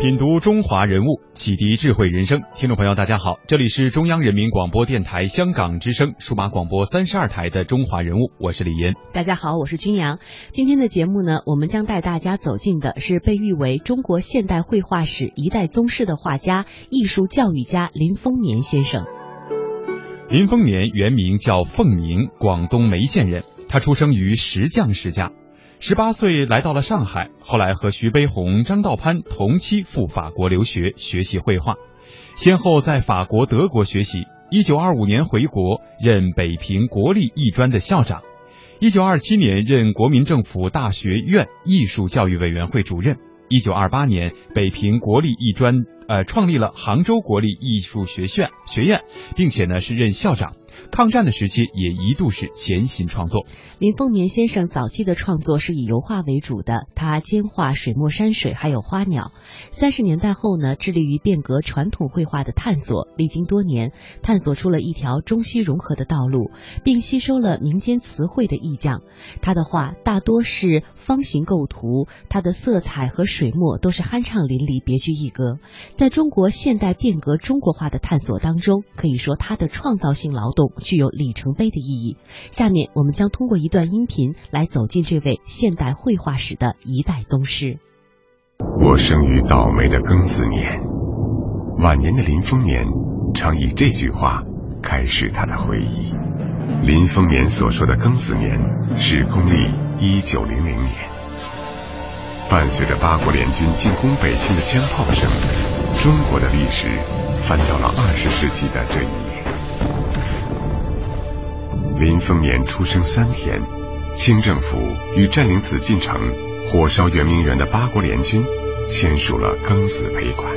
品读中华人物，启迪智慧人生。听众朋友，大家好，这里是中央人民广播电台香港之声数码广播三十二台的《中华人物》，我是李岩。大家好，我是君阳。今天的节目呢，我们将带大家走进的是被誉为中国现代绘画史一代宗师的画家、艺术教育家林风眠先生。林风眠原名叫凤鸣，广东梅县人。他出生于石匠世家。十八岁来到了上海，后来和徐悲鸿、张道藩同期赴法国留学学习绘画，先后在法国、德国学习。一九二五年回国，任北平国立艺专的校长。一九二七年任国民政府大学院艺术教育委员会主任。一九二八年，北平国立艺专呃创立了杭州国立艺术学院学院，并且呢是任校长。抗战的时期也一度是潜心创作。林凤眠先生早期的创作是以油画为主的，他兼画水墨山水，还有花鸟。三十年代后呢，致力于变革传统绘画的探索，历经多年，探索出了一条中西融合的道路，并吸收了民间词汇的意匠。他的画大多是方形构图，他的色彩和水墨都是酣畅淋漓、别具一格。在中国现代变革中国画的探索当中，可以说他的创造性劳动。具有里程碑的意义。下面我们将通过一段音频来走进这位现代绘画史的一代宗师。我生于倒霉的庚子年，晚年的林风眠常以这句话开始他的回忆。林风眠所说的庚子年是公历一九零零年，伴随着八国联军进攻北京的枪炮声，中国的历史翻到了二十世纪的这一年。林风眠出生三天，清政府与占领紫禁城、火烧圆明园的八国联军签署了庚子赔款。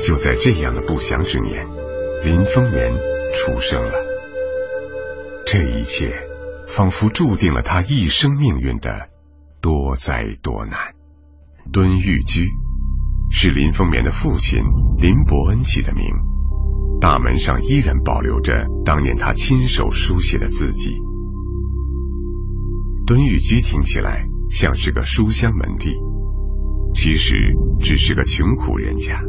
就在这样的不祥之年，林风眠出生了。这一切仿佛注定了他一生命运的多灾多难。敦玉居是林风眠的父亲林伯恩起的名。大门上依然保留着当年他亲手书写的字迹。敦玉居听起来像是个书香门第，其实只是个穷苦人家。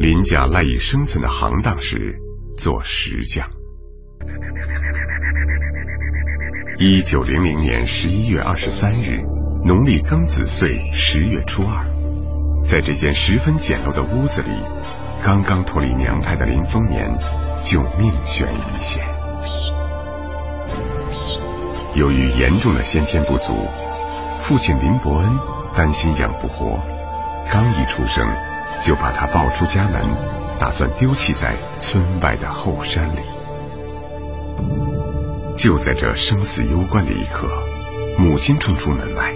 林家赖以生存的行当是做石匠。一九零零年十一月二十三日，农历庚子岁十月初二，在这间十分简陋的屋子里。刚刚脱离娘胎的林风眠就命悬一线。由于严重的先天不足，父亲林伯恩担心养不活，刚一出生就把他抱出家门，打算丢弃在村外的后山里。就在这生死攸关的一刻，母亲冲出门外，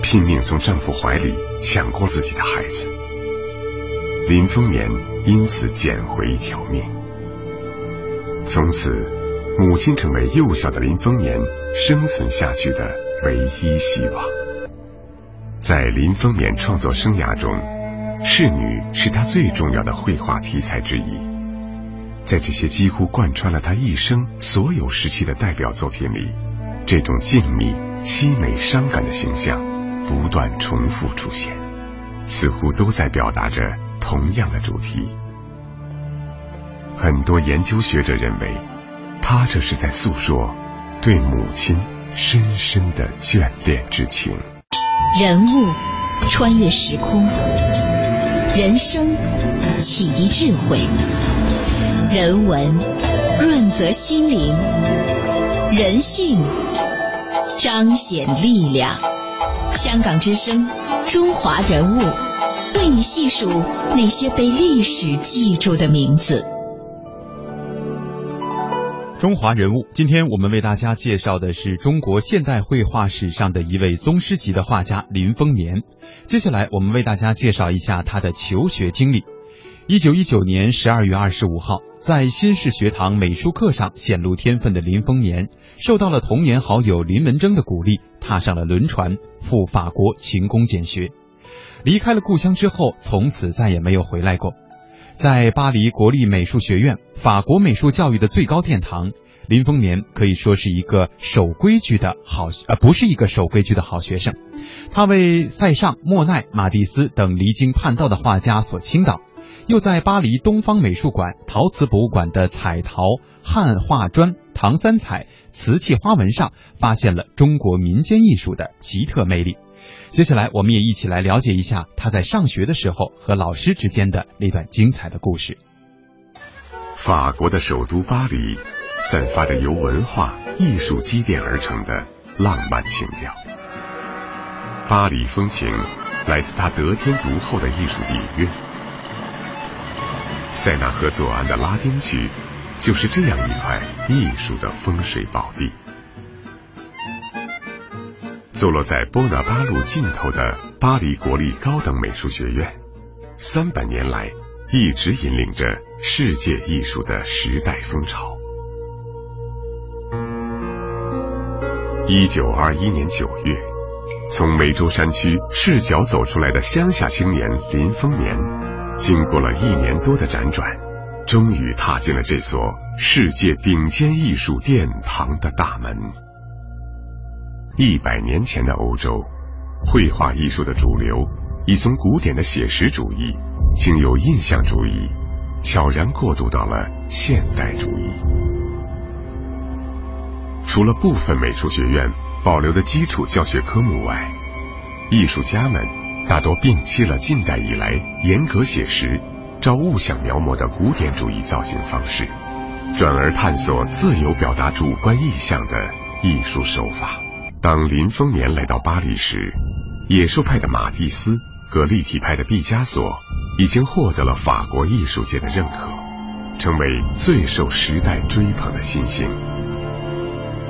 拼命从丈夫怀里抢过自己的孩子。林风眠因此捡回一条命。从此，母亲成为幼小的林风眠生存下去的唯一希望。在林风眠创作生涯中，仕女是他最重要的绘画题材之一。在这些几乎贯穿了他一生所有时期的代表作品里，这种静谧、凄美、伤感的形象不断重复出现，似乎都在表达着。同样的主题，很多研究学者认为，他这是在诉说对母亲深深的眷恋之情。人物穿越时空，人生启迪智慧，人文润泽心灵，人性彰显力量。香港之声，中华人物。为你细数那些被历史记住的名字。中华人物，今天我们为大家介绍的是中国现代绘画史上的一位宗师级的画家林风眠。接下来，我们为大家介绍一下他的求学经历。一九一九年十二月二十五号，在新式学堂美术课上显露天分的林风眠，受到了童年好友林文征的鼓励，踏上了轮船赴法国勤工俭学。离开了故乡之后，从此再也没有回来过。在巴黎国立美术学院，法国美术教育的最高殿堂，林风眠可以说是一个守规矩的好，呃，不是一个守规矩的好学生。他为塞尚、莫奈、马蒂斯等离经叛道的画家所倾倒。又在巴黎东方美术馆陶瓷博物馆的彩陶、汉画砖、唐三彩、瓷器花纹上，发现了中国民间艺术的奇特魅力。接下来，我们也一起来了解一下他在上学的时候和老师之间的那段精彩的故事。法国的首都巴黎，散发着由文化艺术积淀而成的浪漫情调。巴黎风情来自它得天独厚的艺术底蕴。塞纳河左岸的拉丁区，就是这样一块艺术的风水宝地。坐落在波拿巴路尽头的巴黎国立高等美术学院，三百年来一直引领着世界艺术的时代风潮。一九二一年九月，从梅州山区赤脚走出来的乡下青年林风眠。经过了一年多的辗转，终于踏进了这所世界顶尖艺术殿堂的大门。一百年前的欧洲，绘画艺术的主流已从古典的写实主义，经由印象主义，悄然过渡到了现代主义。除了部分美术学院保留的基础教学科目外，艺术家们。大多摒弃了近代以来严格写实、照物象描摹的古典主义造型方式，转而探索自由表达主观意象的艺术手法。当林风眠来到巴黎时，野兽派的马蒂斯和立体派的毕加索已经获得了法国艺术界的认可，成为最受时代追捧的新星。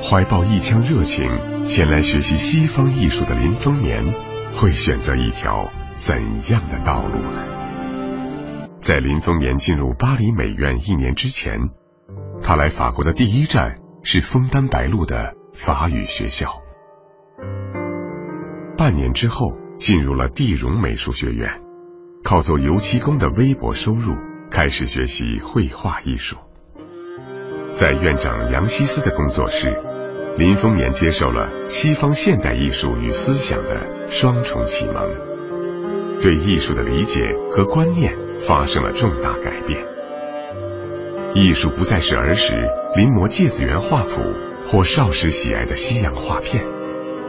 怀抱一腔热情前来学习西方艺术的林风眠。会选择一条怎样的道路呢？在林风眠进入巴黎美院一年之前，他来法国的第一站是枫丹白露的法语学校。半年之后，进入了地荣美术学院，靠做油漆工的微薄收入，开始学习绘画艺术。在院长杨希思的工作室。林风眠接受了西方现代艺术与思想的双重启蒙，对艺术的理解和观念发生了重大改变。艺术不再是儿时临摹芥子园画谱或少时喜爱的西洋画片，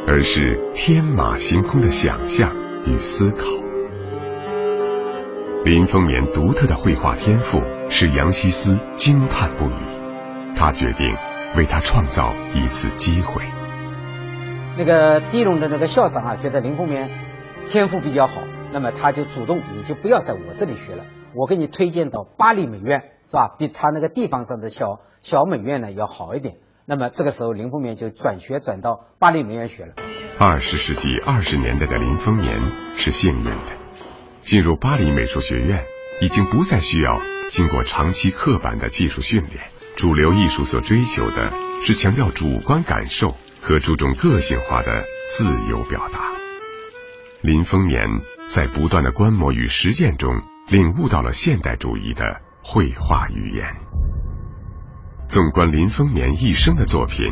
而是天马行空的想象与思考。林风眠独特的绘画天赋使杨希思惊叹不已，他决定。为他创造一次机会。那个地龙的那个校长啊，觉得林风眠天赋比较好，那么他就主动，你就不要在我这里学了，我给你推荐到巴黎美院，是吧？比他那个地方上的小小美院呢要好一点。那么这个时候，林风眠就转学转到巴黎美院学了。二十世纪二十年代的林风眠是幸运的，进入巴黎美术学院，已经不再需要经过长期刻板的技术训练。主流艺术所追求的是强调主观感受和注重个性化的自由表达。林风眠在不断的观摩与实践中，领悟到了现代主义的绘画语言。纵观林风眠一生的作品，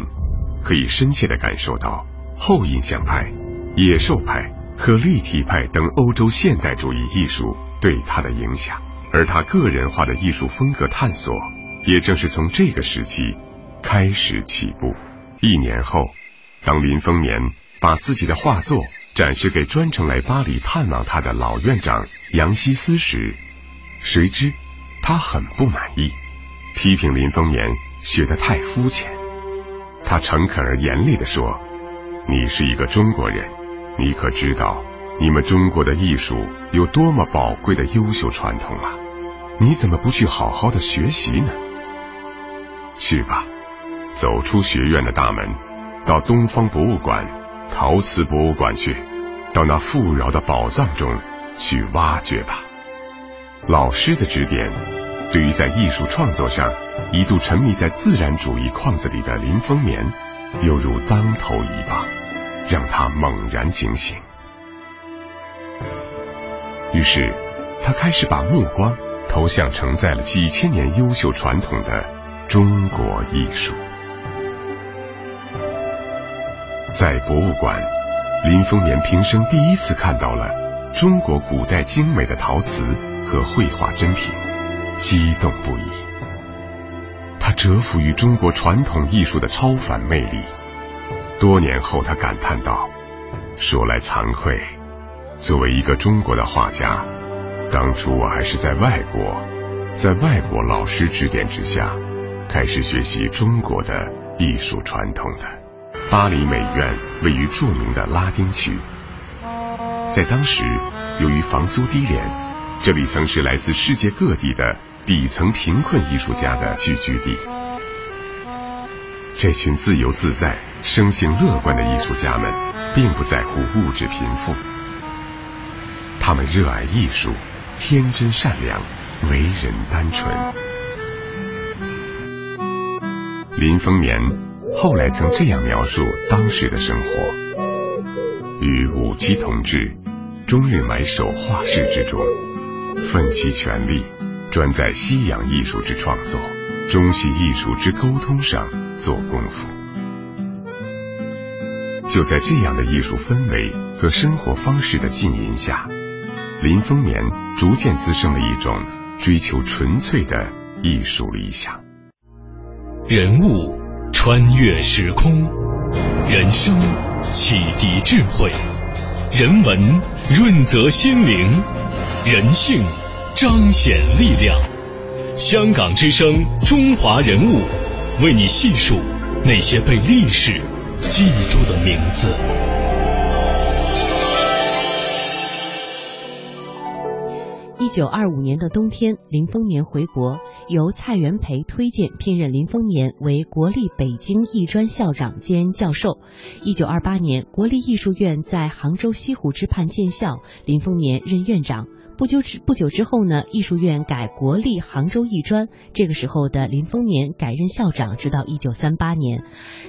可以深切的感受到后印象派、野兽派和立体派等欧洲现代主义艺术对他的影响，而他个人化的艺术风格探索。也正是从这个时期开始起步。一年后，当林风眠把自己的画作展示给专程来巴黎探望他的老院长杨希思时，谁知他很不满意，批评林风眠学得太肤浅。他诚恳而严厉地说：“你是一个中国人，你可知道你们中国的艺术有多么宝贵的优秀传统啊？你怎么不去好好的学习呢？”去吧，走出学院的大门，到东方博物馆、陶瓷博物馆去，到那富饶的宝藏中去挖掘吧。老师的指点，对于在艺术创作上一度沉迷在自然主义框子里的林风眠，犹如当头一棒，让他猛然惊醒。于是，他开始把目光投向承载了几千年优秀传统的中国艺术。在博物馆，林风眠平生第一次看到了中国古代精美的陶瓷和绘画珍品，激动不已。他折服于中国传统艺术的超凡魅力。多年后，他感叹道：“说来惭愧。”作为一个中国的画家，当初我还是在外国，在外国老师指点之下，开始学习中国的艺术传统的。巴黎美院位于著名的拉丁区，在当时，由于房租低廉，这里曾是来自世界各地的底层贫困艺术家的聚居地。这群自由自在、生性乐观的艺术家们，并不在乎物质贫富。他们热爱艺术，天真善良，为人单纯。林风眠后来曾这样描述当时的生活：与五七同志，终日埋首画室之中，奋起全力，专在西洋艺术之创作、中西艺术之沟通上做功夫。就在这样的艺术氛围和生活方式的浸淫下。林风眠逐渐滋生了一种追求纯粹的艺术理想。人物穿越时空，人生启迪智慧，人文润泽心灵，人性彰显力量。香港之声，中华人物，为你细数那些被历史记住的名字。一九二五年的冬天，林丰年回国，由蔡元培推荐聘任林丰年为国立北京艺专校长兼教授。一九二八年，国立艺术院在杭州西湖之畔建校，林丰年任院长。不久之不久之后呢，艺术院改国立杭州艺专。这个时候的林风眠改任校长，直到一九三八年。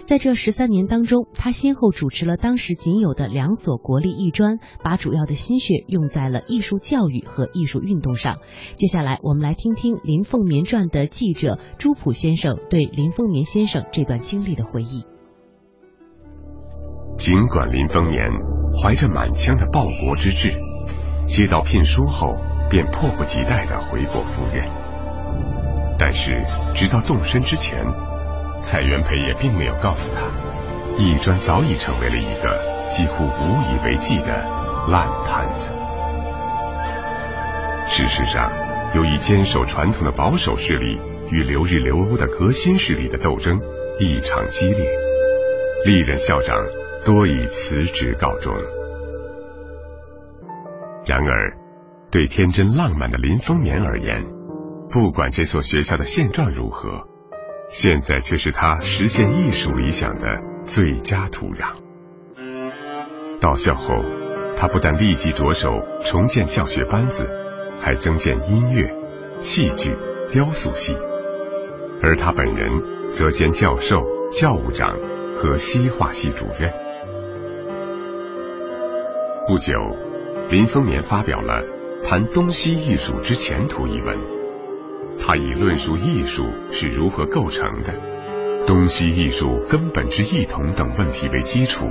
在这十三年当中，他先后主持了当时仅有的两所国立艺专，把主要的心血用在了艺术教育和艺术运动上。接下来，我们来听听林凤眠传的记者朱普先生对林风眠先生这段经历的回忆。尽管林风眠怀着满腔的报国之志。接到聘书后，便迫不及待的回国赴任。但是，直到动身之前，蔡元培也并没有告诉他，艺专早已成为了一个几乎无以为继的烂摊子。事实上，由于坚守传统的保守势力与留日留欧的革新势力的斗争异常激烈，历任校长多以辞职告终。然而，对天真浪漫的林风眠而言，不管这所学校的现状如何，现在却是他实现艺术理想的最佳土壤。到校后，他不但立即着手重建教学班子，还增建音乐、戏剧、雕塑系，而他本人则兼教授、教务长和西画系主任。不久。林风眠发表了《谈东西艺术之前途》一文，他以论述艺术是如何构成的、东西艺术根本之异同等问题为基础，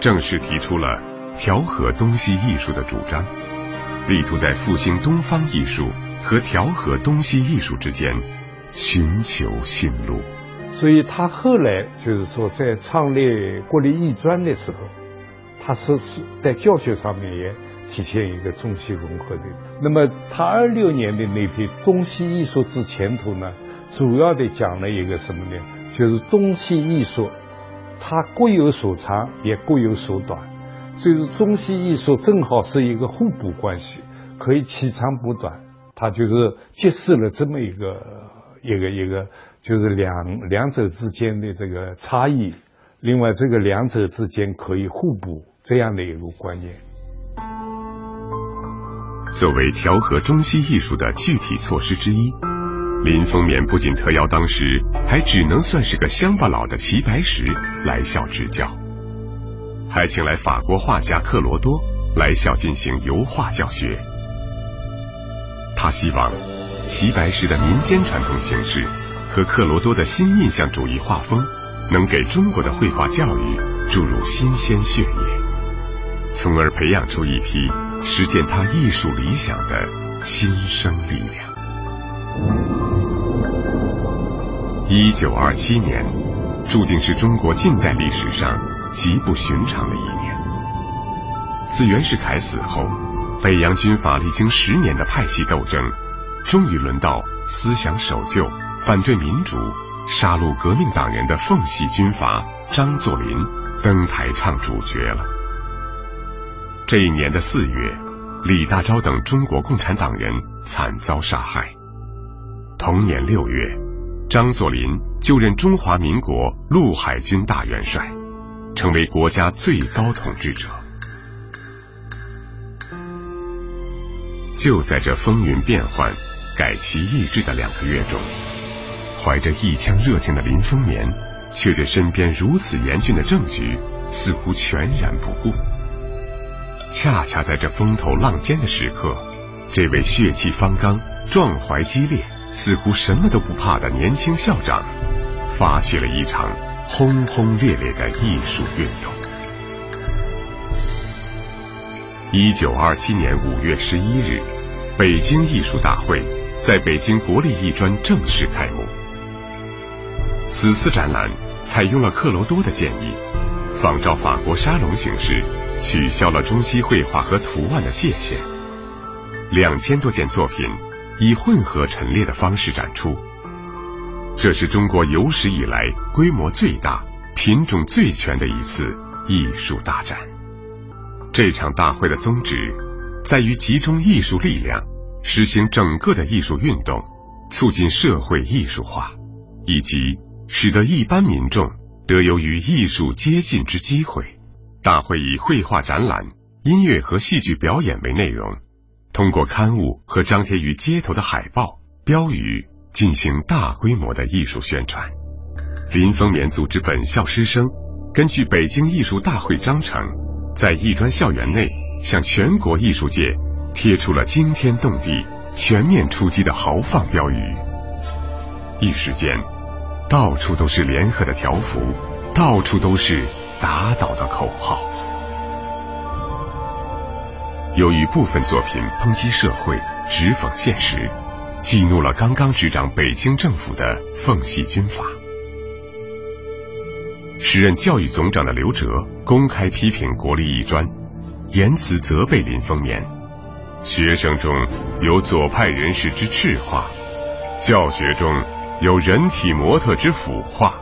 正式提出了调和东西艺术的主张，力图在复兴东方艺术和调和东西艺术之间寻求新路。所以他后来就是说，在创立国立艺专的时候，他是是在教学上面也。体现一个中西融合的。那么他二六年的那篇《东西艺术之前途》呢，主要的讲了一个什么呢？就是东西艺术，它各有所长，也各有所短。就是中西艺术正好是一个互补关系，可以取长补短。他就是揭示了这么一个一个一个就是两两者之间的这个差异，另外这个两者之间可以互补这样的一个观念。作为调和中西艺术的具体措施之一，林风眠不仅特邀当时还只能算是个乡巴佬的齐白石来校执教，还请来法国画家克罗多来校进行油画教学。他希望齐白石的民间传统形式和克罗多的新印象主义画风能给中国的绘画教育注入新鲜血液，从而培养出一批。实践他艺术理想的新生力量。一九二七年，注定是中国近代历史上极不寻常的一年。自袁世凯死后，北洋军阀历经十年的派系斗争，终于轮到思想守旧、反对民主、杀戮革命党人的奉系军阀张作霖登台唱主角了。这一年的四月，李大钊等中国共产党人惨遭杀害。同年六月，张作霖就任中华民国陆海军大元帅，成为国家最高统治者。就在这风云变幻、改旗易帜的两个月中，怀着一腔热情的林风眠，却对身边如此严峻的政局似乎全然不顾。恰恰在这风头浪尖的时刻，这位血气方刚、壮怀激烈、似乎什么都不怕的年轻校长，发起了一场轰轰烈烈的艺术运动。一九二七年五月十一日，北京艺术大会在北京国立艺专正式开幕。此次展览采用了克罗多的建议，仿照法国沙龙形式。取消了中西绘画和图案的界限，两千多件作品以混合陈列的方式展出。这是中国有史以来规模最大、品种最全的一次艺术大展。这场大会的宗旨在于集中艺术力量，实行整个的艺术运动，促进社会艺术化，以及使得一般民众得有与艺术接近之机会。大会以绘画展览、音乐和戏剧表演为内容，通过刊物和张贴于街头的海报、标语进行大规模的艺术宣传。林风眠组织本校师生，根据北京艺术大会章程，在艺专校园内向全国艺术界贴出了惊天动地、全面出击的豪放标语。一时间，到处都是联合的条幅，到处都是。打倒的口号。由于部分作品抨击社会、直讽现实，激怒了刚刚执掌北京政府的奉系军阀。时任教育总长的刘哲公开批评国立艺专，言辞责备林风眠，学生中有左派人士之赤化，教学中有人体模特之腐化，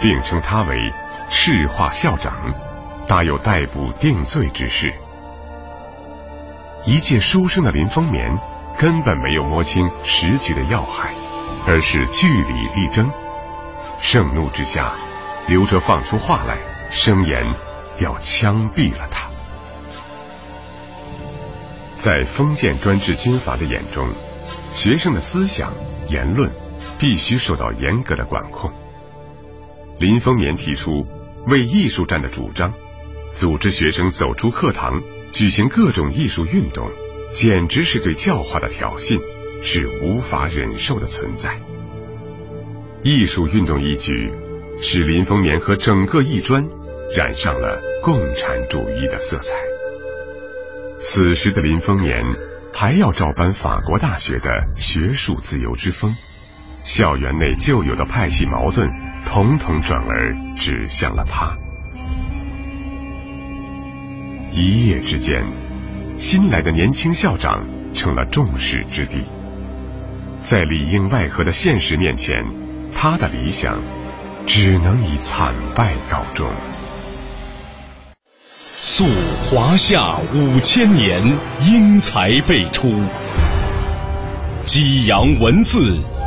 并称他为。赤化校长，大有逮捕定罪之势。一介书生的林风眠根本没有摸清时局的要害，而是据理力争。盛怒之下，刘哲放出话来，声言要枪毙了他。在封建专制军阀的眼中，学生的思想言论必须受到严格的管控。林风眠提出。为艺术站的主张，组织学生走出课堂，举行各种艺术运动，简直是对教化的挑衅，是无法忍受的存在。艺术运动一举，使林风眠和整个艺专染上了共产主义的色彩。此时的林风眠还要照搬法国大学的学术自由之风。校园内旧有的派系矛盾，统统转而指向了他。一夜之间，新来的年轻校长成了众矢之的。在里应外合的现实面前，他的理想只能以惨败告终。溯华夏五千年，英才辈出，激扬文字。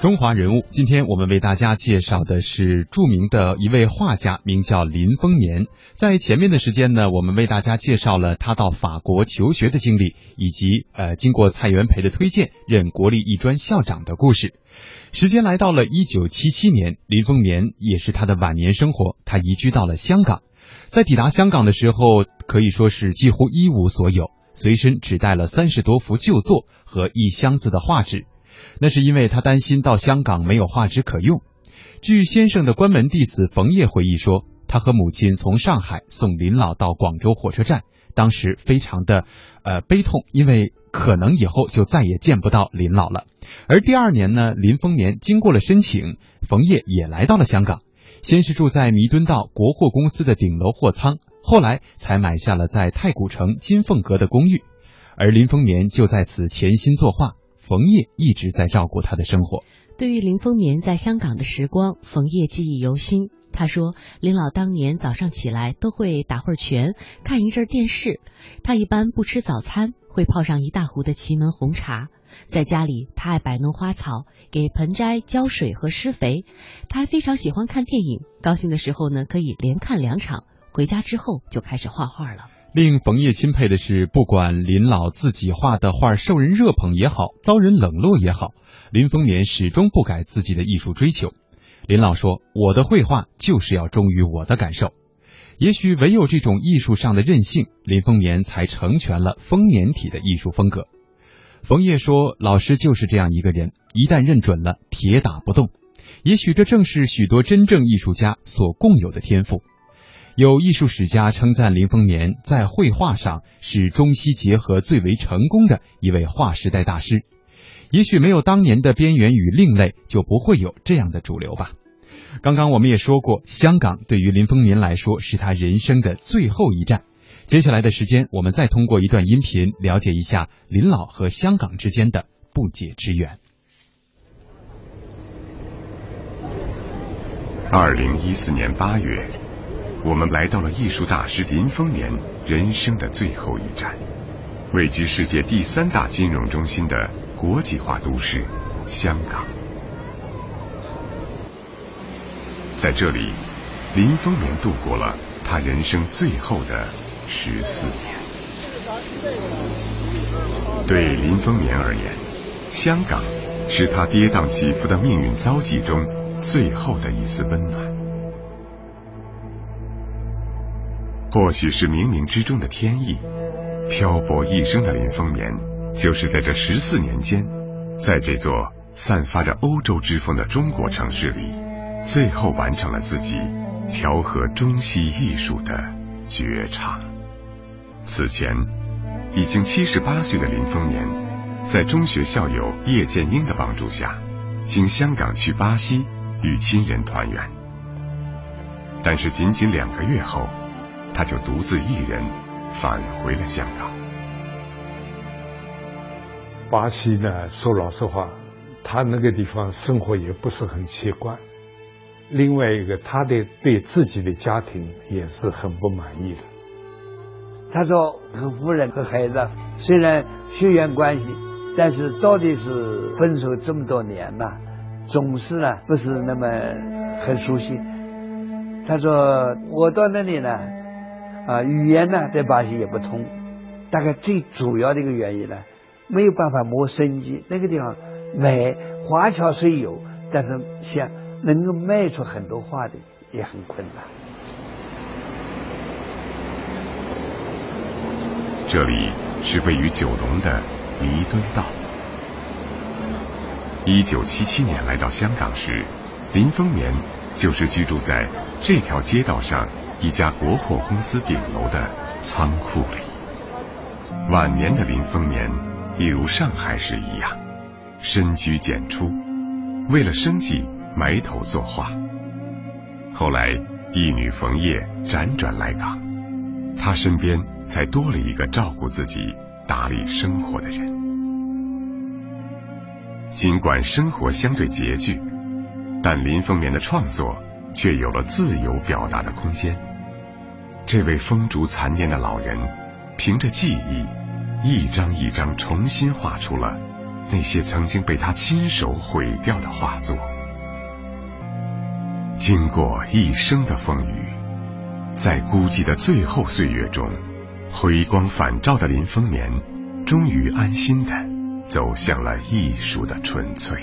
中华人物，今天我们为大家介绍的是著名的一位画家，名叫林风眠。在前面的时间呢，我们为大家介绍了他到法国求学的经历，以及呃经过蔡元培的推荐任国立艺专校长的故事。时间来到了一九七七年，林风眠也是他的晚年生活，他移居到了香港。在抵达香港的时候，可以说是几乎一无所有，随身只带了三十多幅旧作和一箱子的画纸。那是因为他担心到香港没有画纸可用。据先生的关门弟子冯烨回忆说，他和母亲从上海送林老到广州火车站，当时非常的呃悲痛，因为可能以后就再也见不到林老了。而第二年呢，林风眠经过了申请，冯烨也来到了香港，先是住在弥敦道国货公司的顶楼货仓，后来才买下了在太古城金凤阁的公寓，而林风眠就在此潜心作画。冯烨一直在照顾他的生活。对于林风眠在香港的时光，冯烨记忆犹新。他说，林老当年早上起来都会打会儿拳，看一阵电视。他一般不吃早餐，会泡上一大壶的祁门红茶。在家里，他爱摆弄花草，给盆栽浇水和施肥。他还非常喜欢看电影，高兴的时候呢，可以连看两场。回家之后就开始画画了。令冯烨钦佩的是，不管林老自己画的画受人热捧也好，遭人冷落也好，林风眠始终不改自己的艺术追求。林老说：“我的绘画就是要忠于我的感受。”也许唯有这种艺术上的任性，林风眠才成全了丰年体的艺术风格。冯烨说：“老师就是这样一个人，一旦认准了，铁打不动。也许这正是许多真正艺术家所共有的天赋。”有艺术史家称赞林风眠在绘画上是中西结合最为成功的一位划时代大师。也许没有当年的边缘与另类，就不会有这样的主流吧。刚刚我们也说过，香港对于林风眠来说是他人生的最后一站。接下来的时间，我们再通过一段音频了解一下林老和香港之间的不解之缘。二零一四年八月。我们来到了艺术大师林风眠人生的最后一站，位居世界第三大金融中心的国际化都市香港。在这里，林风眠度过了他人生最后的十四年。对林风眠而言，香港是他跌宕起伏的命运遭际中最后的一丝温暖。或许是冥冥之中的天意，漂泊一生的林风眠，就是在这十四年间，在这座散发着欧洲之风的中国城市里，最后完成了自己调和中西艺术的绝唱。此前，已经七十八岁的林风眠，在中学校友叶剑英的帮助下，经香港去巴西与亲人团圆。但是仅仅两个月后。他就独自一人返回了香港。巴西呢，说老实话，他那个地方生活也不是很习惯。另外一个，他的对自己的家庭也是很不满意的。他说和夫人和孩子虽然血缘关系，但是到底是分手这么多年了，总是呢不是那么很熟悉。他说我到那里呢。啊，语言呢在巴西也不通，大概最主要的一个原因呢，没有办法谋生计。那个地方买华侨虽有，但是像能够卖出很多画的也很困难。这里是位于九龙的弥敦道。一九七七年来到香港时，林风眠就是居住在这条街道上。一家国货公司顶楼的仓库里，晚年的林风眠一如上海时一样，深居简出，为了生计埋头作画，后来义女冯叶辗转来港，他身边才多了一个照顾自己、打理生活的人。尽管生活相对拮据，但林风眠的创作却有了自由表达的空间。这位风烛残年的老人，凭着记忆，一张一张重新画出了那些曾经被他亲手毁掉的画作。经过一生的风雨，在孤寂的最后岁月中，回光返照的林风眠，终于安心的走向了艺术的纯粹。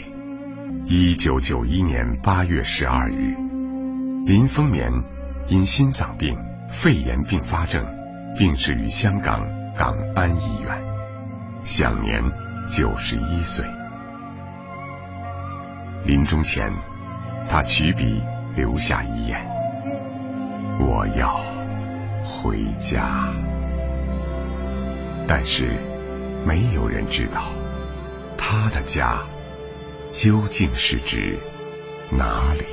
一九九一年八月十二日，林风眠因心脏病。肺炎并发症，病逝于香港港安医院，享年九十一岁。临终前，他取笔留下遗言：“我要回家。”但是，没有人知道他的家究竟是指哪里。